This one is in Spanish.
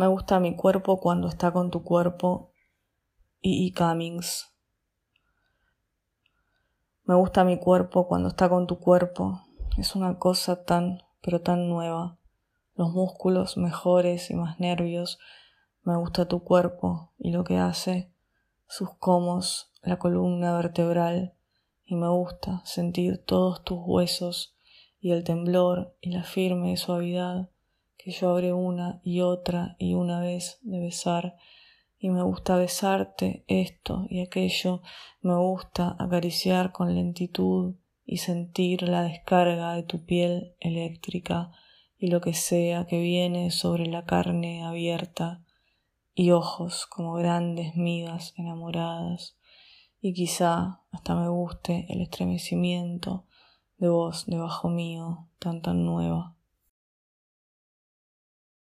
Me gusta mi cuerpo cuando está con tu cuerpo y. Cummings. Me gusta mi cuerpo cuando está con tu cuerpo. Es una cosa tan, pero tan nueva. Los músculos mejores y más nervios. Me gusta tu cuerpo y lo que hace, sus comos, la columna vertebral. Y me gusta sentir todos tus huesos y el temblor y la firme suavidad que yo abre una y otra y una vez de besar y me gusta besarte esto y aquello, me gusta acariciar con lentitud y sentir la descarga de tu piel eléctrica y lo que sea que viene sobre la carne abierta y ojos como grandes migas enamoradas y quizá hasta me guste el estremecimiento de voz debajo mío tan tan nueva.